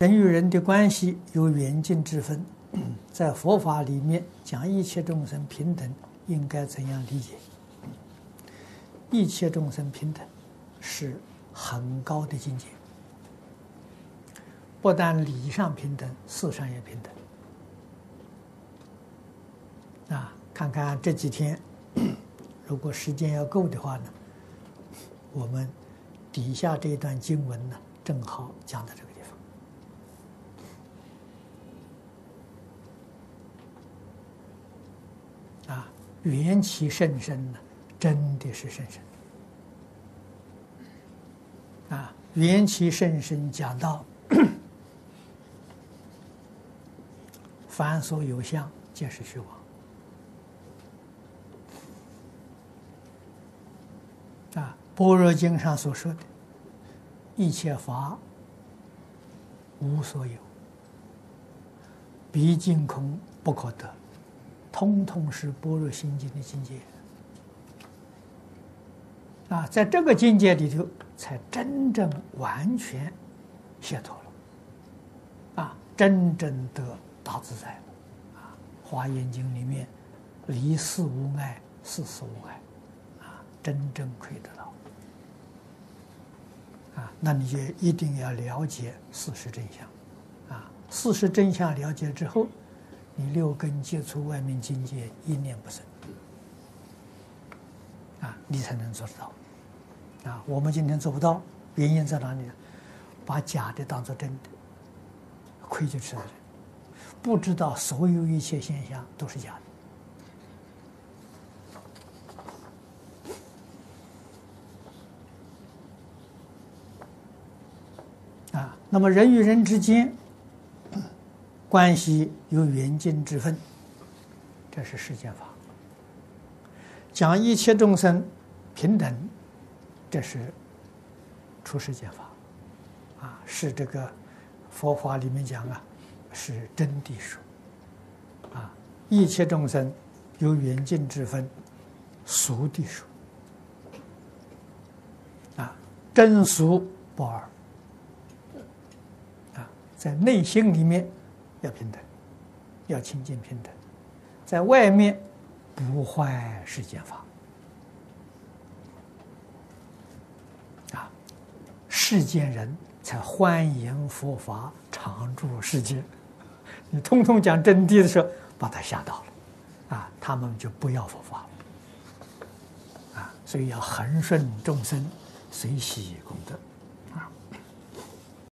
人与人的关系有远近之分，在佛法里面讲一切众生平等，应该怎样理解？一切众生平等是很高的境界，不但理上平等，事上也平等。啊，看看这几天，如果时间要够的话呢，我们底下这一段经文呢，正好讲到这个。啊，缘起甚深呢，真的是甚深。啊，缘起甚深讲到，凡所有相，皆是虚妄。啊，《般若经》上所说的，一切法无所有，毕竟空不可得。通通是般若心经的境界。啊，在这个境界里头，才真正完全解脱了。啊，真正得大自在了。啊，《华严经》里面离世无碍，事事无碍。啊，真正可以得到。啊，那你就一定要了解事实真相。啊，事实真相了解之后。你六根接触外面境界，一念不生，啊，你才能做得到，啊，我们今天做不到，原因在哪里呢？把假的当做真的，亏就吃了，不知道所有一切现象都是假的，啊，那么人与人之间。关系有远近之分，这是世间法；讲一切众生平等，这是出世间法，啊，是这个佛法里面讲啊，是真谛说，啊，一切众生有远近之分，俗谛说，啊，真俗不二，啊，在内心里面。要平等，要清净平等，在外面不坏世间法啊，世间人才欢迎佛法常住世间。你通通讲真谛的时候，把他吓到了啊，他们就不要佛法了啊，所以要恒顺众生，随喜功德。